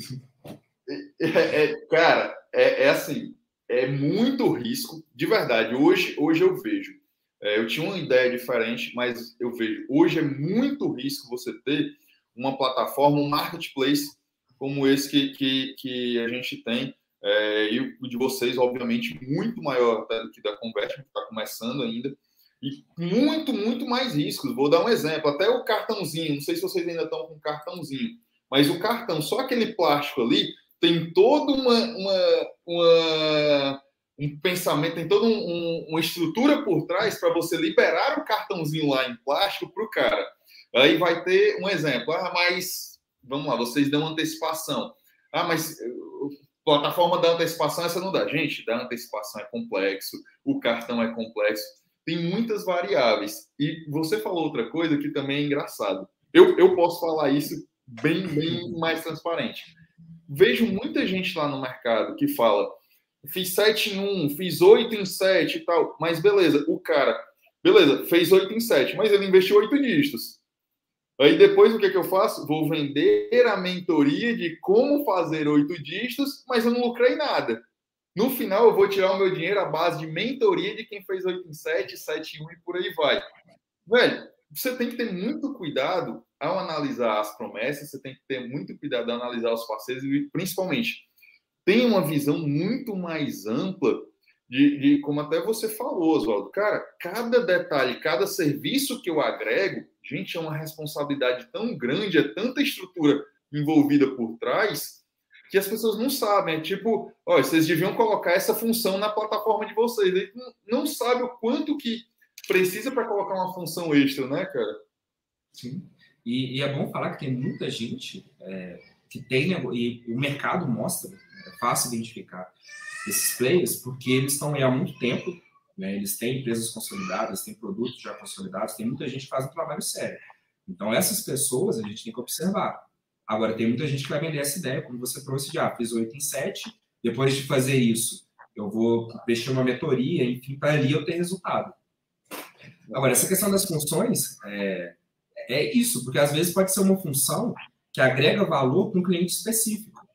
É, é, cara, é, é, assim, é muito risco, de verdade. Hoje, hoje eu vejo. É, eu tinha uma ideia diferente, mas eu vejo. Hoje é muito risco você ter uma plataforma, um marketplace como esse que, que, que a gente tem. É, e o de vocês, obviamente, muito maior até do que da Convert, que está começando ainda. E muito, muito mais riscos. Vou dar um exemplo. Até o cartãozinho, não sei se vocês ainda estão com cartãozinho, mas o cartão, só aquele plástico ali, tem toda uma, uma, uma um pensamento, tem toda um, um, uma estrutura por trás para você liberar o cartãozinho lá em plástico para o cara. Aí vai ter um exemplo. Ah, mas vamos lá, vocês dão antecipação. Ah, mas plataforma da antecipação, essa não dá. Gente, da antecipação é complexo, o cartão é complexo, tem muitas variáveis. E você falou outra coisa que também é engraçado. Eu, eu posso falar isso bem, bem mais transparente vejo muita gente lá no mercado que fala: fiz 7 em 1, fiz 8 em 7 e tal. Mas beleza, o cara, beleza, fez 8 em 7, mas ele investiu 8 dígitos. Aí depois o que, é que eu faço? Vou vender a mentoria de como fazer 8 dígitos, mas eu não lucrei nada. No final, eu vou tirar o meu dinheiro à base de mentoria de quem fez 8 em 7, 7 em 1 e por aí vai. Velho, você tem que ter muito cuidado ao analisar as promessas, você tem que ter muito cuidado ao analisar os parceiros e, principalmente, tem uma visão muito mais ampla de, de, como até você falou, Oswaldo. Cara, cada detalhe, cada serviço que eu agrego, gente, é uma responsabilidade tão grande, é tanta estrutura envolvida por trás, que as pessoas não sabem. É tipo, olha, vocês deviam colocar essa função na plataforma de vocês. Ele não, sabe o quanto que precisa para colocar uma função extra, né, cara? Sim. E, e é bom falar que tem muita gente é, que tem, e o mercado mostra, é fácil identificar esses players, porque eles estão aí há muito tempo, né, eles têm empresas consolidadas, têm produtos já consolidados, tem muita gente que faz um trabalho sério. Então, essas pessoas a gente tem que observar. Agora, tem muita gente que vai vender essa ideia, como você trouxe já, fiz 8 em 7, depois de fazer isso, eu vou mexer uma mentoria, enfim, para ali eu ter resultado. Agora, essa questão das funções é, é isso, porque às vezes pode ser uma função que agrega valor para um cliente específico.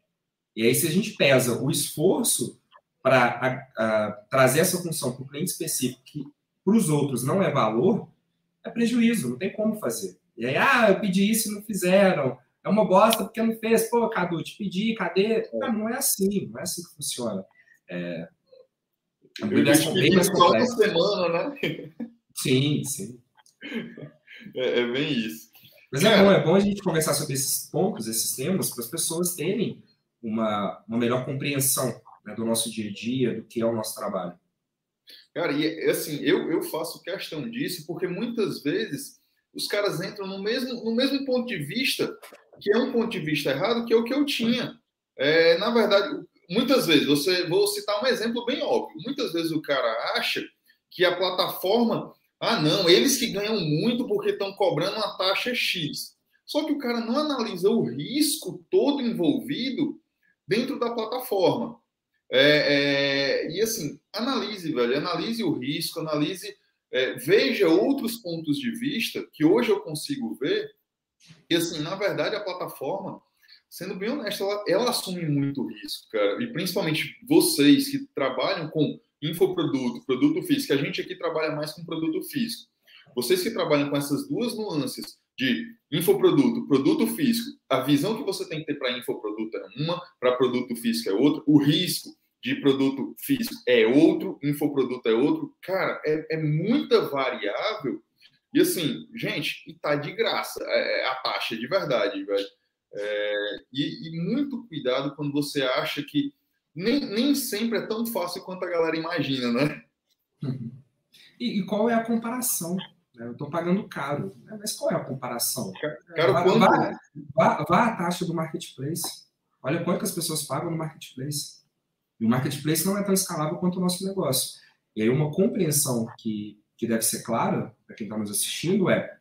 E aí, se a gente pesa o esforço para trazer essa função para o cliente específico, que para os outros não é valor, é prejuízo, não tem como fazer. E aí, ah, eu pedi isso e não fizeram é uma bosta porque não fez. Pô, Cadu, te pedi, cadê? Não, não é assim, não é assim que funciona. É, a vida é bem mais complexa. semana, né? Sim, sim. É, é bem isso. Mas é, bom, é bom a gente conversar sobre esses pontos, esses temas, para as pessoas terem uma, uma melhor compreensão né, do nosso dia a dia, do que é o nosso trabalho. Cara, e assim, eu, eu faço questão disso porque muitas vezes os caras entram no mesmo, no mesmo ponto de vista que é um ponto de vista errado, que é o que eu tinha. É, na verdade, muitas vezes, você vou citar um exemplo bem óbvio. Muitas vezes o cara acha que a plataforma, ah, não, eles que ganham muito porque estão cobrando uma taxa X. Só que o cara não analisa o risco todo envolvido dentro da plataforma. É, é, e assim, analise, velho, analise o risco, analise, é, veja outros pontos de vista que hoje eu consigo ver e assim, na verdade, a plataforma, sendo bem honesto, ela, ela assume muito risco, cara. E principalmente vocês que trabalham com infoproduto, produto físico, a gente aqui trabalha mais com produto físico. Vocês que trabalham com essas duas nuances de infoproduto, produto físico, a visão que você tem que ter para infoproduto é uma, para produto físico é outra, o risco de produto físico é outro, infoproduto é outro. Cara, é, é muita variável e assim, gente, e tá de graça é, é, a taxa de verdade, velho. É, e, e, muito cuidado quando você acha que nem, nem sempre é tão fácil quanto a galera imagina, né? E, e qual é a comparação? Eu estou pagando caro, né? mas qual é a comparação? Caro vá, quanto? Vá, vá, vá a taxa do marketplace. Olha quanto as pessoas pagam no marketplace. E o marketplace não é tão escalável quanto o nosso negócio. E aí uma compreensão que que deve ser clara para quem está nos assistindo é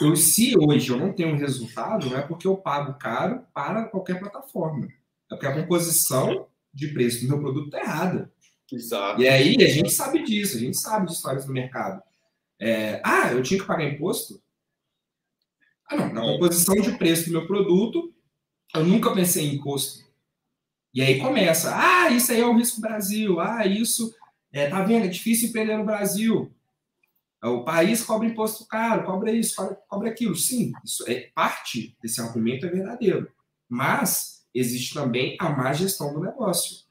eu, se hoje eu não tenho um resultado, não é porque eu pago caro para qualquer plataforma. É porque a composição de preço do meu produto está errada. Exato. E aí a gente sabe disso, a gente sabe de histórias do mercado. É, ah, eu tinha que pagar imposto? Ah, não. Na composição de preço do meu produto, eu nunca pensei em imposto. E aí começa, ah, isso aí é o risco Brasil, ah, isso, é, tá vendo, é difícil empreender no Brasil. O país cobra imposto caro, cobra isso, cobra aquilo. Sim, isso é parte desse argumento é verdadeiro. Mas existe também a má gestão do negócio.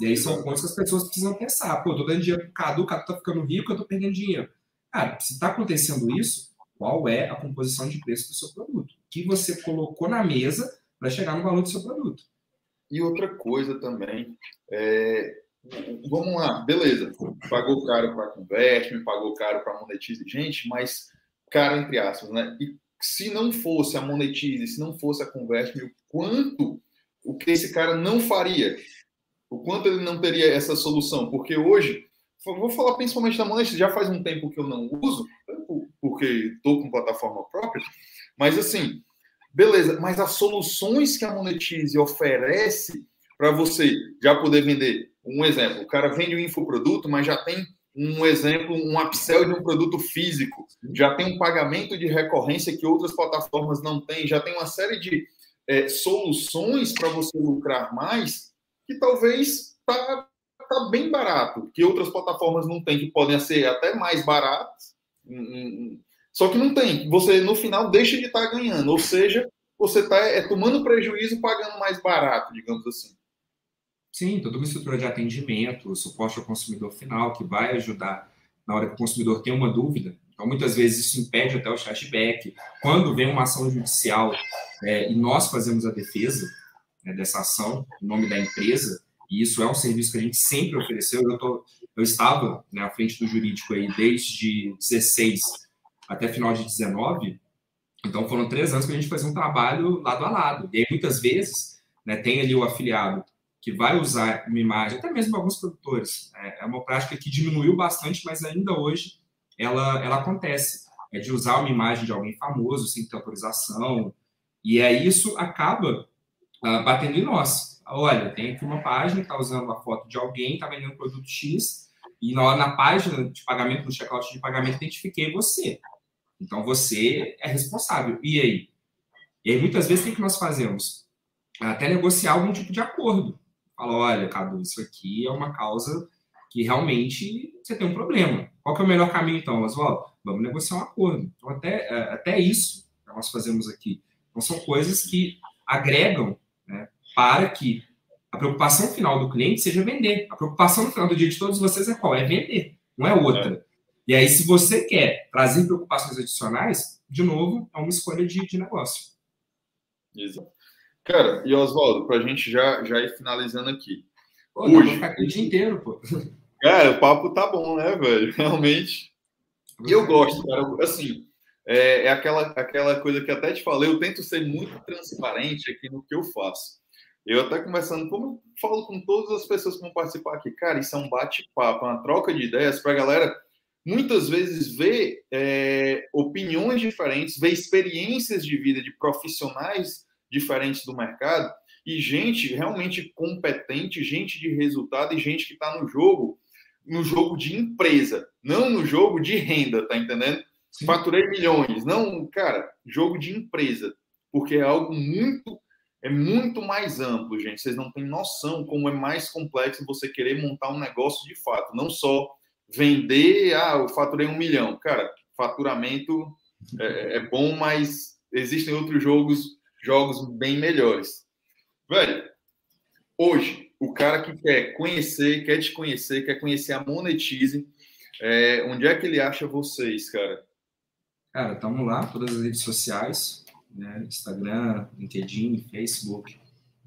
E aí são pontos que as pessoas precisam pensar. Pô, tô dando dinheiro pro Cadu, o Cadu tá ficando rico, eu tô perdendo dinheiro. Cara, se tá acontecendo isso, qual é a composição de preço do seu produto? O que você colocou na mesa para chegar no valor do seu produto? E outra coisa também, é, vamos lá, beleza. Pagou caro para Converte, pagou caro para Monetize, gente, mas caro entre aspas, né? E se não fosse a Monetize, se não fosse a Converte, o quanto o que esse cara não faria? O quanto ele não teria essa solução? Porque hoje, vou falar principalmente da Monetize, já faz um tempo que eu não uso, porque estou com plataforma própria, mas assim, beleza, mas as soluções que a Monetize oferece para você já poder vender um exemplo, o cara vende um infoproduto, mas já tem um exemplo, um upsell de um produto físico, já tem um pagamento de recorrência que outras plataformas não têm, já tem uma série de é, soluções para você lucrar mais, que talvez tá, tá bem barato, que outras plataformas não têm, que podem ser até mais baratas, hum, hum. Só que não tem. Você no final deixa de estar tá ganhando, ou seja, você está é, tomando prejuízo pagando mais barato, digamos assim. Sim, toda uma estrutura de atendimento, suporte ao consumidor final, que vai ajudar na hora que o consumidor tem uma dúvida. Então, muitas vezes, isso impede até o cashback. Quando vem uma ação judicial é, e nós fazemos a defesa, né, dessa ação, em nome da empresa, e isso é um serviço que a gente sempre ofereceu. Eu, tô, eu estava né, à frente do jurídico aí desde 16 até final de 19, então foram três anos que a gente fazia um trabalho lado a lado. E aí, muitas vezes, né, tem ali o afiliado que vai usar uma imagem, até mesmo alguns produtores. É, é uma prática que diminuiu bastante, mas ainda hoje ela, ela acontece. É de usar uma imagem de alguém famoso sem ter autorização. E aí isso acaba uh, batendo em nós. Olha, tem aqui uma página que está usando uma foto de alguém, está vendendo produto X, e na, na página de pagamento, no checkout de pagamento, identifiquei você. Então você é responsável. E aí? E aí, muitas vezes, o que nós fazemos? Até negociar algum tipo de acordo. Fala, olha, Cadu, isso aqui é uma causa que realmente você tem um problema. Qual que é o melhor caminho, então, Oswaldo? Vamos negociar um acordo. Então, até, é, até isso nós fazemos aqui. Então, são coisas que agregam né, para que a preocupação final do cliente seja vender. A preocupação no final do dia de todos vocês é qual? É vender, não é outra. É. E aí, se você quer trazer preocupações adicionais, de novo, é uma escolha de, de negócio. Exato. Cara, e Oswaldo, para a gente já, já ir finalizando aqui. Pô, Hoje, ficar aqui o dia inteiro, pô. Cara, o papo tá bom, né, velho? Realmente. E eu gosto, cara. Assim, é, é, aquela, aquela coisa que até te falei, eu tento ser muito transparente aqui no que eu faço. Eu até conversando, como eu falo com todas as pessoas que vão participar aqui, cara, isso é um bate-papo, uma troca de ideias para a galera muitas vezes ver é, opiniões diferentes, ver experiências de vida de profissionais diferentes do mercado e gente realmente competente, gente de resultado e gente que está no jogo, no jogo de empresa, não no jogo de renda, tá entendendo? Sim. Faturei milhões, não, cara, jogo de empresa, porque é algo muito é muito mais amplo, gente. Vocês não têm noção como é mais complexo você querer montar um negócio de fato, não só vender, ah, eu faturei um milhão. Cara, faturamento é, é bom, mas existem outros jogos jogos bem melhores. Velho, hoje, o cara que quer conhecer, quer te conhecer, quer conhecer a Monetize, é, onde é que ele acha vocês, cara? Cara, estamos lá, todas as redes sociais, né? Instagram, LinkedIn, Facebook,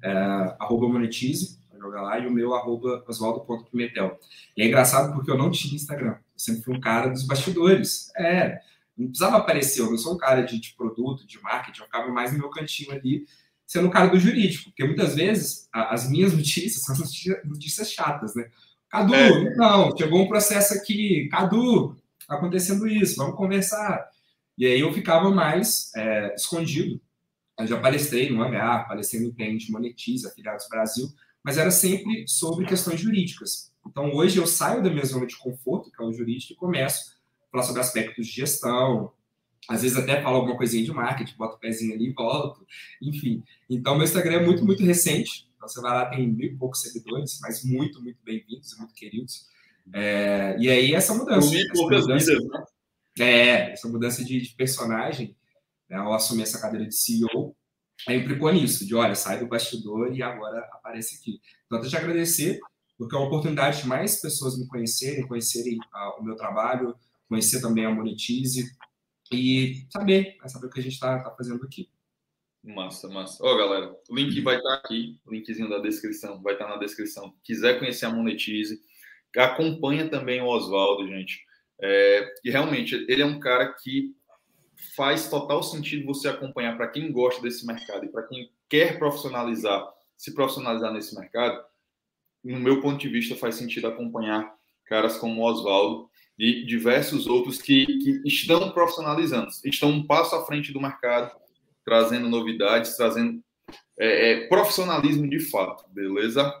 é, arroba Monetize, jogar lá, e o meu arroba oswaldo.pimentel. E é engraçado porque eu não tinha Instagram, eu sempre fui um cara dos bastidores. É, não precisava aparecer, eu não sou um cara de, de produto, de marketing, eu ficava mais no meu cantinho ali, sendo um cara do jurídico, porque muitas vezes a, as minhas notícias são notícias, notícias chatas, né? Cadu, é. não, chegou um processo aqui, Cadu, tá acontecendo isso, vamos conversar. E aí eu ficava mais é, escondido. Eu já palestrei no Hangar, palestrei no Intente, Monetiza, Afiliados Brasil, mas era sempre sobre questões jurídicas. Então hoje eu saio da minha zona de conforto, que é o jurídico, e começo falar sobre aspectos de gestão, às vezes até falo alguma coisinha de marketing, boto o pezinho ali e volto, enfim. Então, meu Instagram é muito, muito recente. Então, você vai lá, tem mil e poucos seguidores, mas muito, muito bem-vindos muito queridos. É, e aí, essa mudança. Essa mudança vidas, né? É, essa mudança de, de personagem, né, ao assumir essa cadeira de CEO, aí implicou nisso, de olha, sai do bastidor e agora aparece aqui. Então, eu te agradecer, porque é uma oportunidade de mais pessoas me conhecerem, conhecerem uh, o meu trabalho, conhecer também a Monetize e saber, né, saber o que a gente está tá fazendo aqui. Massa, massa. Ó, galera, o link vai estar tá aqui, linkzinho da descrição, vai estar tá na descrição. Quiser conhecer a Monetize, acompanha também o Oswaldo, gente. É, e realmente, ele é um cara que faz total sentido você acompanhar para quem gosta desse mercado e para quem quer profissionalizar, se profissionalizar nesse mercado. No meu ponto de vista, faz sentido acompanhar caras como Oswaldo, e diversos outros que, que estão profissionalizando, estão um passo à frente do mercado, trazendo novidades, trazendo é, é, profissionalismo de fato, beleza?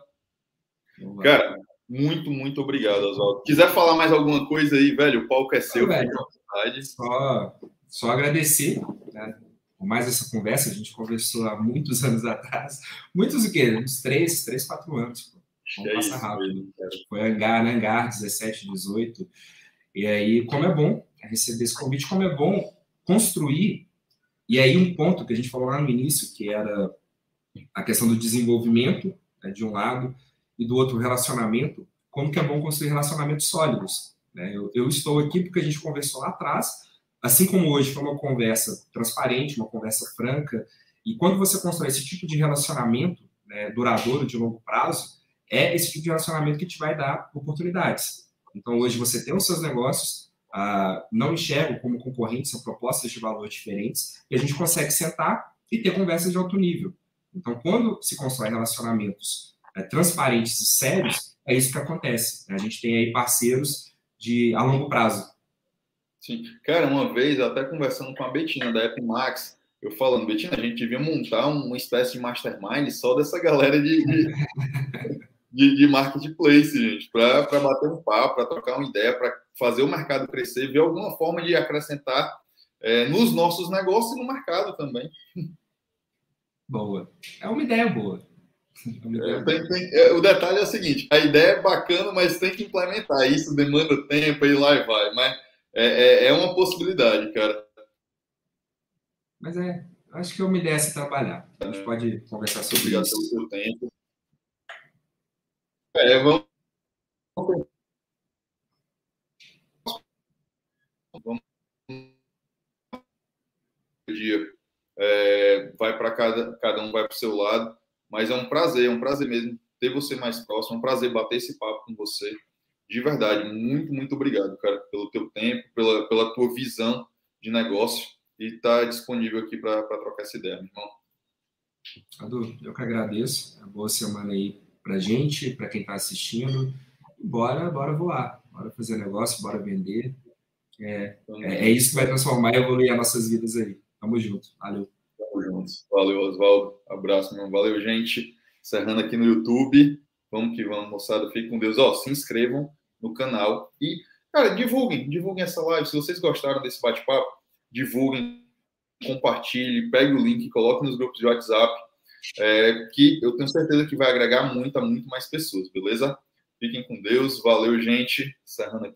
Cara, muito, muito obrigado, Oswaldo. Quiser falar mais alguma coisa aí, velho, o palco é seu. velho, só, só agradecer, né? Por mais essa conversa, a gente conversou há muitos anos atrás. Muitos o quê? Uns três, três, quatro anos. Vamos é passar rápido. Foi hangar, né? hangar 17, 18. E aí, como é bom receber esse convite, como é bom construir. E aí, um ponto que a gente falou lá no início, que era a questão do desenvolvimento, né, de um lado, e do outro, relacionamento. Como que é bom construir relacionamentos sólidos. Né? Eu, eu estou aqui porque a gente conversou lá atrás, assim como hoje foi uma conversa transparente, uma conversa franca. E quando você constrói esse tipo de relacionamento, né, duradouro, de longo prazo, é esse tipo de relacionamento que te vai dar oportunidades. Então, hoje você tem os seus negócios, uh, não enxergam como concorrentes, são propostas de valor diferentes, e a gente consegue sentar e ter conversas de alto nível. Então, quando se constrói relacionamentos é, transparentes e sérios, é isso que acontece. Né? A gente tem aí parceiros de a longo prazo. Sim. Cara, uma vez, até conversando com a Betina da Max, eu falando, Betina, a gente devia montar uma espécie de mastermind só dessa galera de, de, de, de marketplace, gente, para bater um papo, para trocar uma ideia, para fazer o mercado crescer, ver alguma forma de acrescentar é, nos nossos negócios e no mercado também. Boa. É uma ideia boa. É, tem, tem, é, o detalhe é o seguinte: a ideia é bacana, mas tem que implementar. Isso demanda tempo e lá e vai. Mas é, é, é uma possibilidade, cara. Mas é, acho que é uma ideia a se trabalhar. A gente pode conversar sobre Obrigado isso. pelo seu tempo. É, vamos. Vamos. Dia. É, vai para cada, cada um vai para o seu lado. Mas é um prazer, é um prazer mesmo ter você mais próximo, é um prazer bater esse papo com você. De verdade, muito, muito obrigado, cara, pelo teu tempo, pela, pela tua visão de negócio e estar tá disponível aqui para trocar essa ideia, meu irmão. Adu, eu que agradeço. Uma boa semana aí para gente, para quem está assistindo. Bora, bora voar, bora fazer negócio, bora vender. É, é, é, isso que vai transformar e evoluir as nossas vidas aí. Tamo junto. Valeu. Tamo juntos. Valeu, Oswaldo. Abraço, meu. Valeu, gente. Encerrando aqui no YouTube. Vamos que vamos, moçada. Fique com Deus. Ó, se inscrevam no canal e, cara, divulguem, divulguem essa live. Se vocês gostaram desse bate-papo, divulguem, compartilhem, pegue o link, coloque nos grupos de WhatsApp, é, que eu tenho certeza que vai agregar muito a muito mais pessoas, beleza? Fiquem com Deus. Valeu, gente. Encerrando aqui.